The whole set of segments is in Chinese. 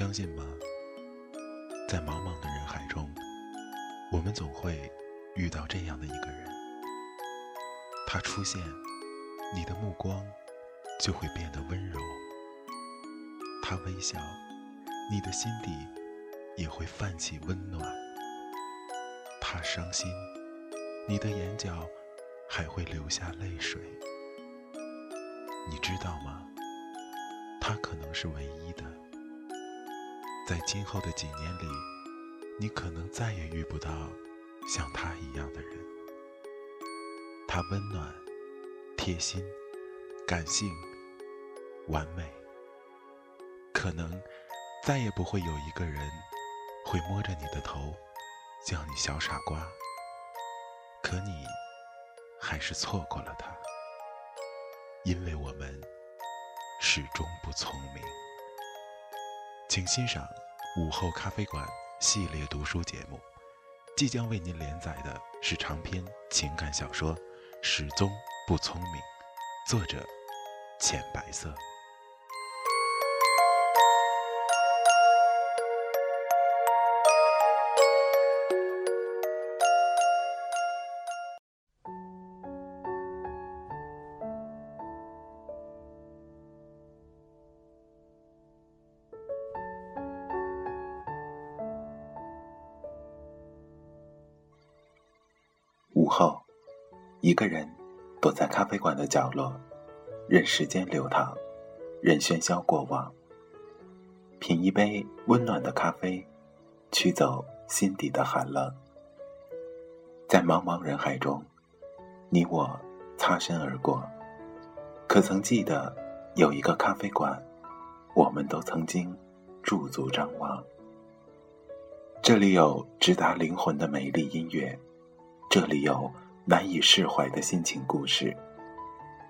相信吗？在茫茫的人海中，我们总会遇到这样的一个人。他出现，你的目光就会变得温柔；他微笑，你的心底也会泛起温暖；他伤心，你的眼角还会流下泪水。你知道吗？他可能是唯一的。在今后的几年里，你可能再也遇不到像他一样的人。他温暖、贴心、感性、完美，可能再也不会有一个人会摸着你的头叫你小傻瓜。可你还是错过了他，因为我们始终不聪明。请欣赏午后咖啡馆系列读书节目，即将为您连载的是长篇情感小说《始终不聪明》，作者浅白色。角落，任时间流淌，任喧嚣过往，品一杯温暖的咖啡，驱走心底的寒冷。在茫茫人海中，你我擦身而过，可曾记得有一个咖啡馆，我们都曾经驻足张望。这里有直达灵魂的美丽音乐。这里有难以释怀的心情故事。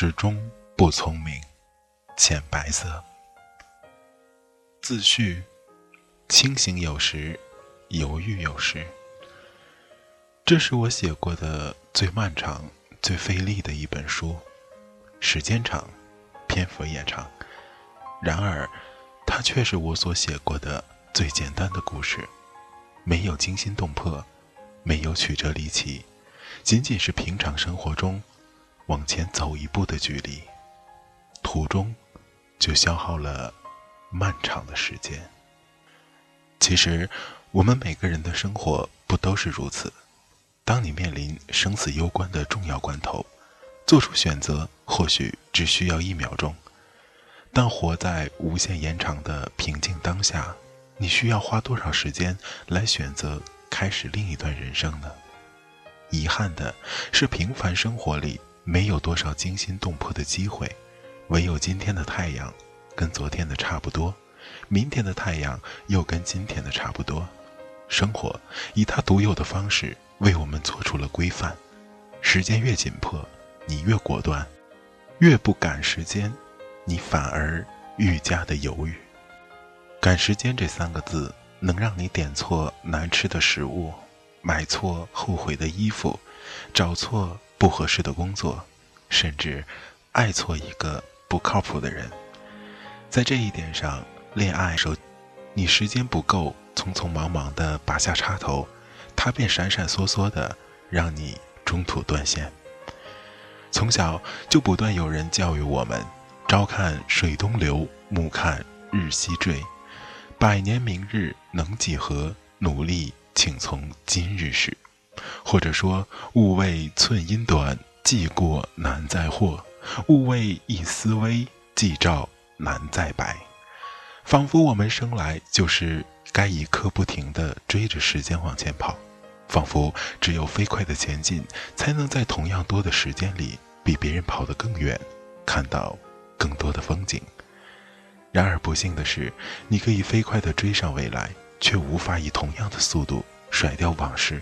始终不聪明，浅白色。自序：清醒有时，犹豫有时。这是我写过的最漫长、最费力的一本书，时间长，篇幅也长。然而，它却是我所写过的最简单的故事，没有惊心动魄，没有曲折离奇，仅仅是平常生活中。往前走一步的距离，途中就消耗了漫长的时间。其实，我们每个人的生活不都是如此？当你面临生死攸关的重要关头，做出选择或许只需要一秒钟，但活在无限延长的平静当下，你需要花多少时间来选择开始另一段人生呢？遗憾的是，平凡生活里没有多少惊心动魄的机会，唯有今天的太阳跟昨天的差不多，明天的太阳又跟今天的差不多。生活以它独有的方式为我们做出了规范。时间越紧迫，你越果断；越不赶时间，你反而愈加的犹豫。赶时间这三个字，能让你点错难吃的食物。买错后悔的衣服，找错不合适的工作，甚至爱错一个不靠谱的人，在这一点上，恋爱时，你时间不够，匆匆忙忙的拔下插头，他便闪闪烁烁的让你中途断线。从小就不断有人教育我们：朝看水东流，暮看日西坠，百年明日能几何？努力。请从今日始，或者说勿谓寸阴短，计过难再获；勿谓一丝微，计照难再白。仿佛我们生来就是该一刻不停地追着时间往前跑，仿佛只有飞快的前进，才能在同样多的时间里比别人跑得更远，看到更多的风景。然而不幸的是，你可以飞快地追上未来。却无法以同样的速度甩掉往事。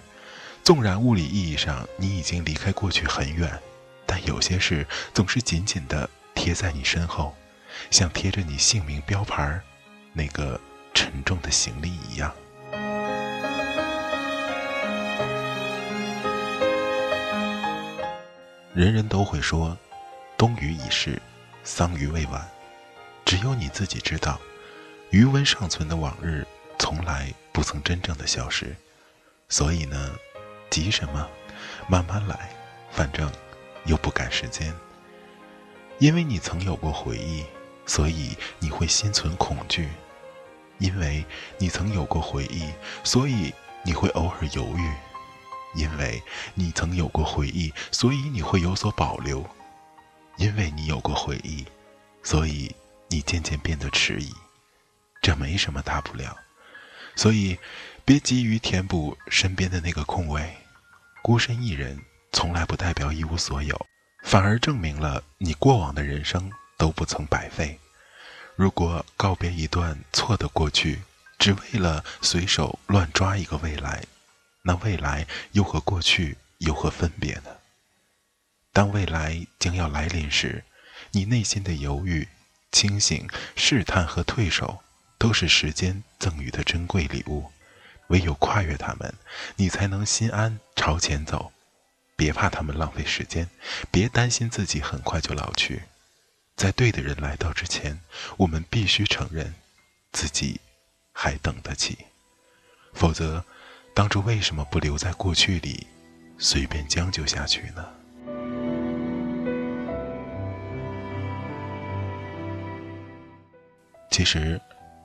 纵然物理意义上你已经离开过去很远，但有些事总是紧紧地贴在你身后，像贴着你姓名标牌那个沉重的行李一样。人人都会说，冬雨已逝，桑榆未晚。只有你自己知道，余温尚存的往日。从来不曾真正的消失，所以呢，急什么？慢慢来，反正又不赶时间。因为你曾有过回忆，所以你会心存恐惧；因为你曾有过回忆，所以你会偶尔犹豫；因为你曾有过回忆，所以你会有所保留；因为你有过回忆，所以你渐渐变得迟疑。这没什么大不了。所以，别急于填补身边的那个空位。孤身一人，从来不代表一无所有，反而证明了你过往的人生都不曾白费。如果告别一段错的过去，只为了随手乱抓一个未来，那未来又和过去有何分别呢？当未来将要来临时，你内心的犹豫、清醒、试探和退守。都是时间赠予的珍贵礼物，唯有跨越他们，你才能心安朝前走。别怕他们浪费时间，别担心自己很快就老去。在对的人来到之前，我们必须承认，自己还等得起。否则，当初为什么不留在过去里，随便将就下去呢？其实。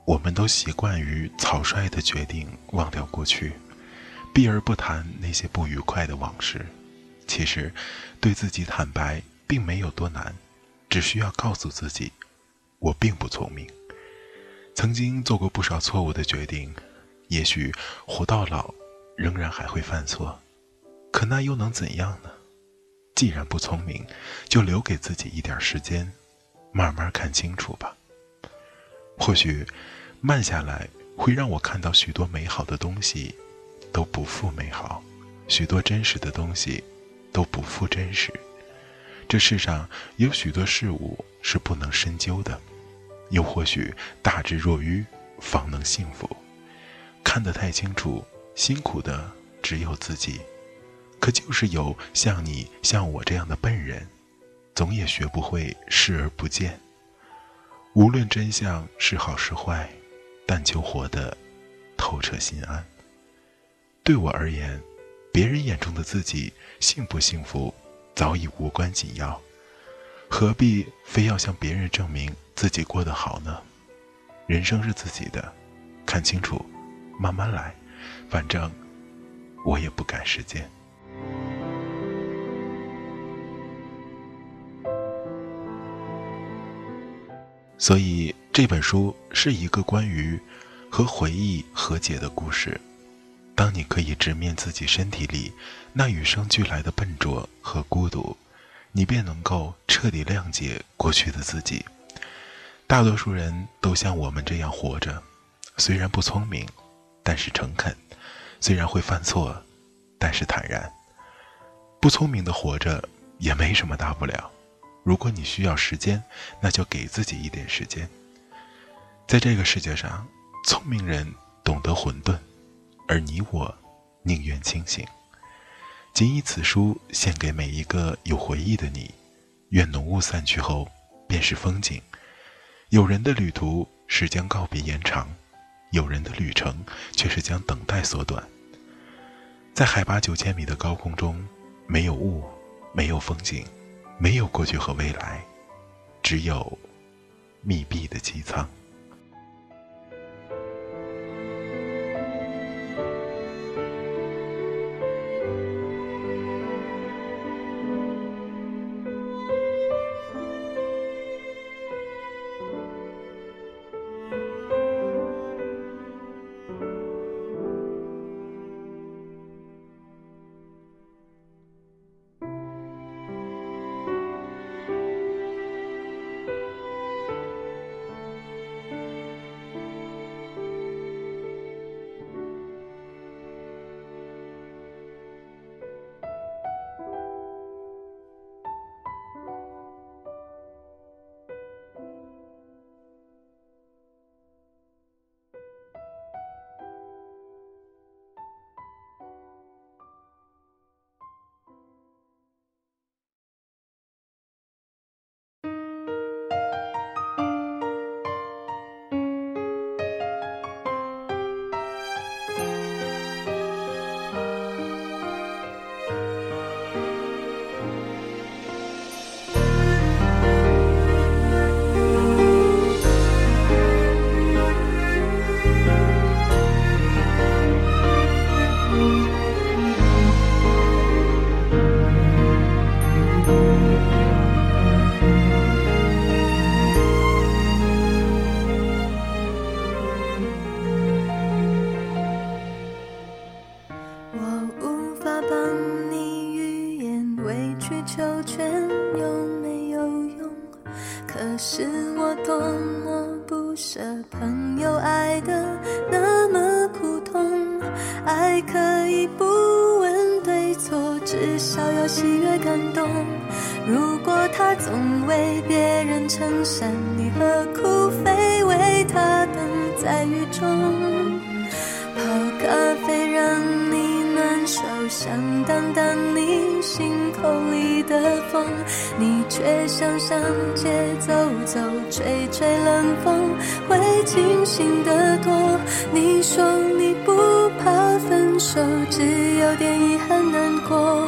我们都习惯于草率的决定忘掉过去，避而不谈那些不愉快的往事。其实，对自己坦白并没有多难，只需要告诉自己：我并不聪明，曾经做过不少错误的决定，也许活到老仍然还会犯错，可那又能怎样呢？既然不聪明，就留给自己一点时间，慢慢看清楚吧。或许，慢下来会让我看到许多美好的东西都不复美好，许多真实的东西都不复真实。这世上有许多事物是不能深究的，又或许大智若愚方能幸福。看得太清楚，辛苦的只有自己。可就是有像你、像我这样的笨人，总也学不会视而不见。无论真相是好是坏，但求活得透彻心安。对我而言，别人眼中的自己幸不幸福早已无关紧要，何必非要向别人证明自己过得好呢？人生是自己的，看清楚，慢慢来，反正我也不赶时间。所以这本书是一个关于和回忆和解的故事。当你可以直面自己身体里那与生俱来的笨拙和孤独，你便能够彻底谅解过去的自己。大多数人都像我们这样活着，虽然不聪明，但是诚恳；虽然会犯错，但是坦然。不聪明的活着也没什么大不了。如果你需要时间，那就给自己一点时间。在这个世界上，聪明人懂得混沌，而你我宁愿清醒。谨以此书献给每一个有回忆的你。愿浓雾散去后，便是风景。有人的旅途是将告别延长，有人的旅程却是将等待缩短。在海拔九千米的高空中。没有雾，没有风景，没有过去和未来，只有密闭的机舱。越感动如果他总为别人撑伞，你何苦非为他等在雨中？泡咖啡让你暖手，想挡挡你心口里的风，你却想上街走走，吹吹冷风，会清醒得多。你说你不怕分手，只有点遗憾难过。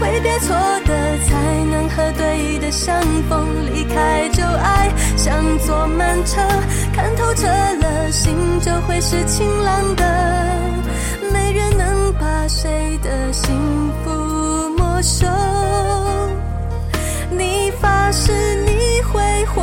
挥别错的才能和对的相逢。离开旧爱，像坐慢车，看透彻了，心就会是晴朗的。没人能把谁的幸福没收。你发誓你会活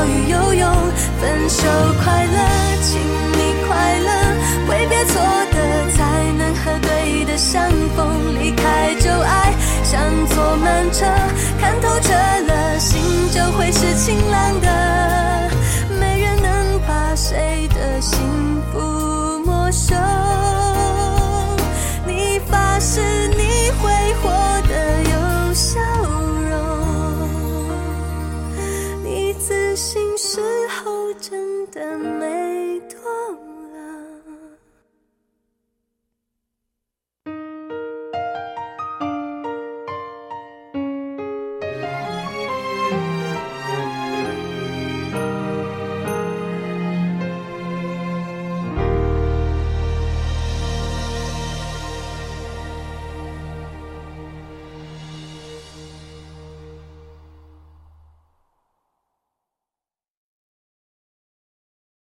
请等，